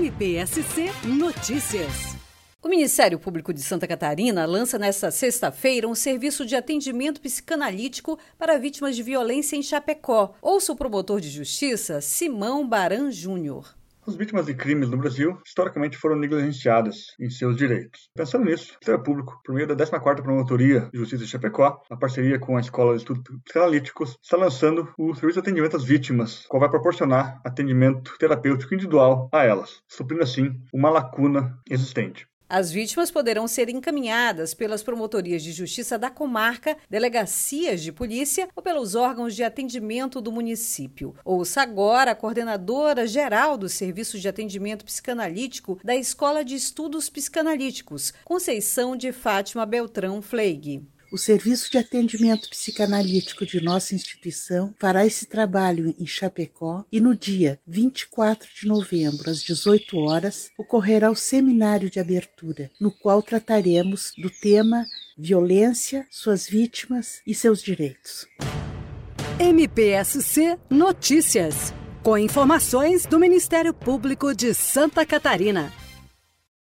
MPSC Notícias. O Ministério Público de Santa Catarina lança nesta sexta-feira um serviço de atendimento psicanalítico para vítimas de violência em Chapecó. Ouça o promotor de justiça, Simão Baran Júnior. As vítimas de crimes no Brasil historicamente foram negligenciadas em seus direitos. Pensando nisso, o Ministério Público, por meio da 14ª Promotoria de Justiça de Chapecó, na parceria com a Escola de Estudos Psicanalíticos, está lançando o Serviço de Atendimento às Vítimas, qual vai proporcionar atendimento terapêutico individual a elas, suprindo assim uma lacuna existente. As vítimas poderão ser encaminhadas pelas promotorias de justiça da comarca, delegacias de polícia ou pelos órgãos de atendimento do município. Ouça agora a coordenadora geral do Serviço de Atendimento Psicanalítico da Escola de Estudos Psicanalíticos, Conceição de Fátima Beltrão Fleig. O Serviço de Atendimento Psicanalítico de nossa instituição fará esse trabalho em Chapecó e no dia 24 de novembro, às 18 horas, ocorrerá o seminário de abertura, no qual trataremos do tema Violência, suas vítimas e seus direitos. MPSC Notícias. Com informações do Ministério Público de Santa Catarina.